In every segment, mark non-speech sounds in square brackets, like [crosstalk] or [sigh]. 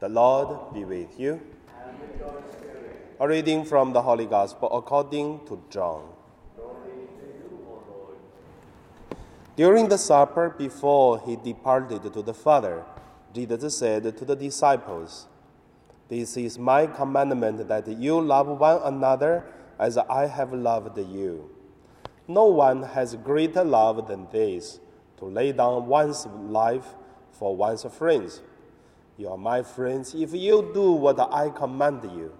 The Lord be with you. A reading from the Holy Gospel according to John. During the supper before he departed to the Father, Jesus said to the disciples, This is my commandment that you love one another as I have loved you. No one has greater love than this, to lay down one's life for one's friends. You are my friends if you do what I command you.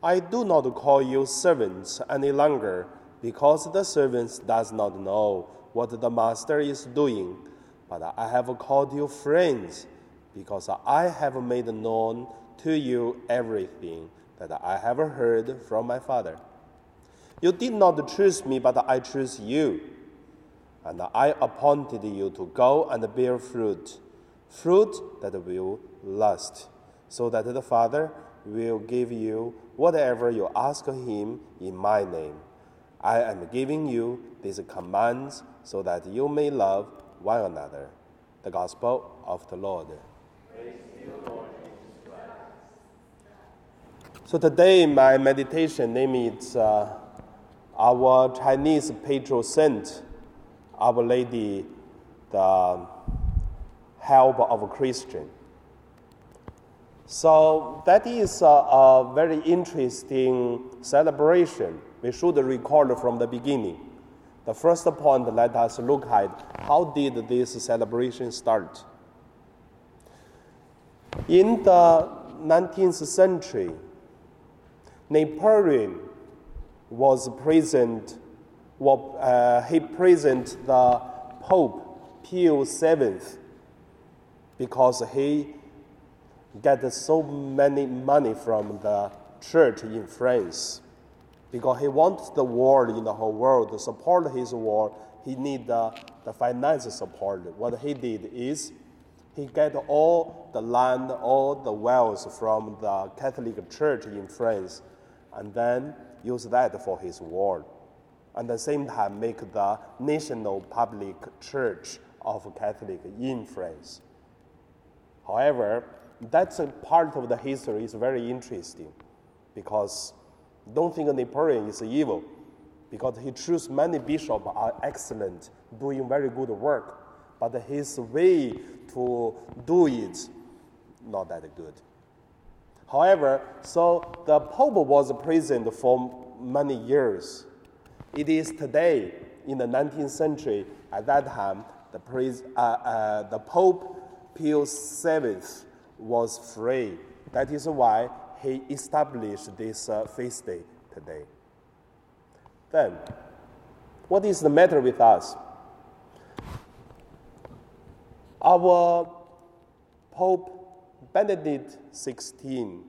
I do not call you servants any longer, because the servant does not know what the master is doing. But I have called you friends, because I have made known to you everything that I have heard from my Father. You did not choose me, but I chose you. And I appointed you to go and bear fruit, fruit that will last, so that the Father will give you whatever you ask him in my name. I am giving you these commands so that you may love one another. The Gospel of the Lord. So today, my meditation name is uh, our Chinese patron saint, Our Lady, the help of a Christian. So that is a, a, very interesting celebration. We should record from the beginning. The first point, let us look at how did this celebration start. In the 19th century, Napoleon was present. Well, uh, he present the Pope Pio VII because he get so many money from the church in France because he wants the world in the whole world to support his war. He need the, the finance support. What he did is he get all the land, all the wealth from the Catholic Church in France, and then use that for his war. At the same time, make the national public church of Catholic in France. However, that's a part of the history is very interesting because don't think Napoleon is evil because he chose many bishops are excellent, doing very good work, but his way to do it not that good. However, so the Pope was present for many years. It is today, in the 19th century, at that time, the, pres- uh, uh, the Pope Pio VII was free. That is why he established this uh, feast day today. Then, what is the matter with us? Our Pope Benedict XVI,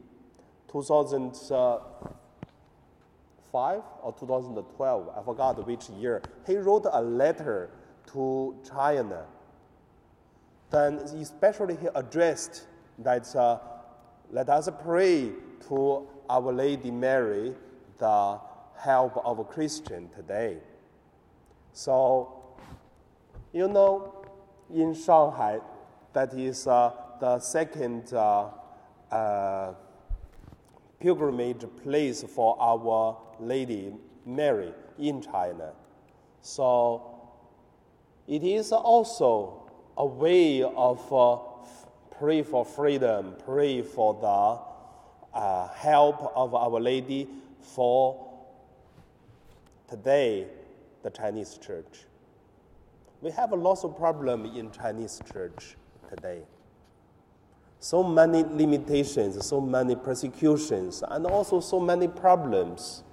2005 or 2012, I forgot which year, he wrote a letter to China. Then, especially, he addressed that uh, let us pray to Our Lady Mary, the help of a Christian today. So, you know, in Shanghai, that is uh, the second uh, uh pilgrimage place for Our Lady Mary in China. So, it is also a way of uh, pray for freedom, pray for the uh, help of Our Lady for today, the Chinese church. We have a lot of problem in Chinese church today. So many limitations, so many persecutions, and also so many problems.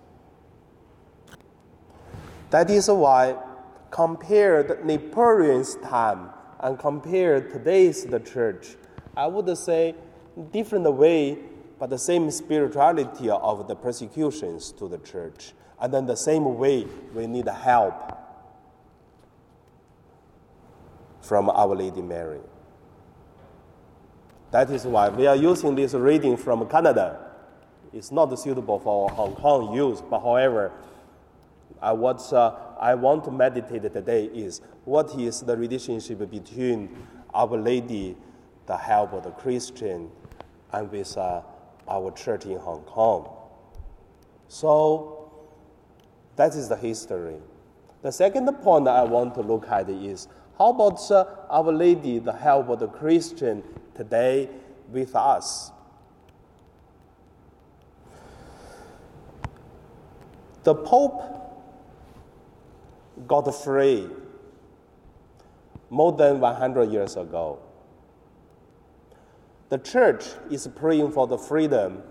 That is why, compared Napoleon's time and compared today's the church, I would say different way, but the same spirituality of the persecutions to the church. And then the same way we need help from Our Lady Mary. That is why we are using this reading from Canada. It's not suitable for Hong Kong use, but however, I, what uh, I want to meditate today is what is the relationship between Our Lady the help of the Christian and with uh, our church in Hong Kong. So that is the history. The second point I want to look at is how about uh, Our Lady, the help of the Christian today with us? The Pope got free more than 100 years ago. The church is praying for the freedom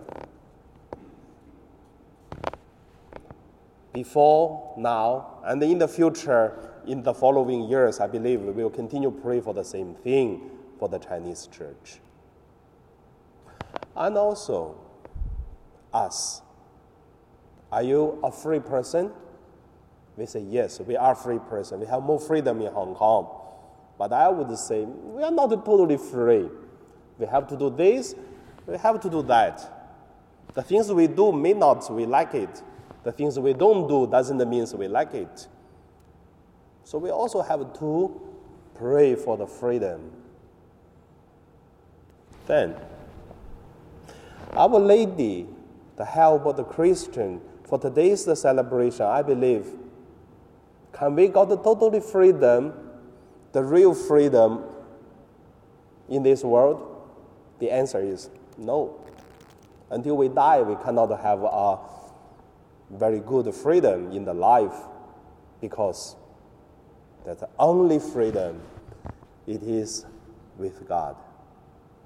before, now, and in the future, in the following years, I believe we will continue to pray for the same thing for the Chinese church. And also, us. Are you a free person? We say, yes, we are free person. We have more freedom in Hong Kong. But I would say, we are not totally free. We have to do this, we have to do that. The things we do may not we like it. The things we don't do doesn't mean we like it. So we also have to pray for the freedom. Then, Our Lady, the help of the Christian, for today's celebration, I believe, can we got the totally freedom, the real freedom in this world? The answer is no. Until we die, we cannot have a very good freedom in the life because that's the only freedom it is with God.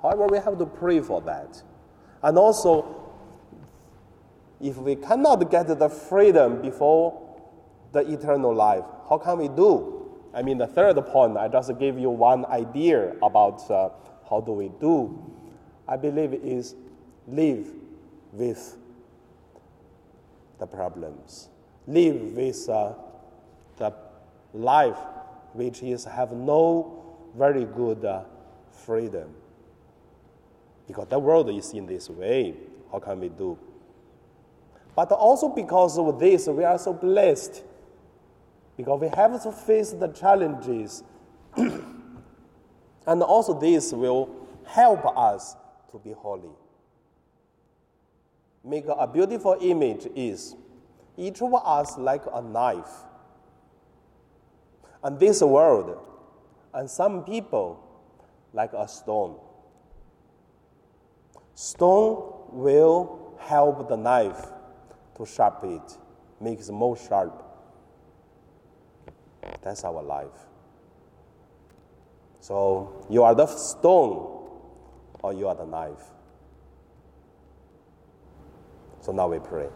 However, we have to pray for that. And also, if we cannot get the freedom before the eternal life, how can we do? I mean, the third point, I just gave you one idea about uh, how do we do. I believe is live with the problems, live with uh, the life which is have no very good uh, freedom. Because the world is in this way. How can we do? But also because of this, we are so blessed. Because we have to face the challenges. [clears throat] and also, this will help us to be holy. Make a beautiful image is each of us like a knife. And this world, and some people like a stone. Stone will help the knife to sharp it, make it more sharp. That's our life. So you are the stone or you are the knife. So now we pray.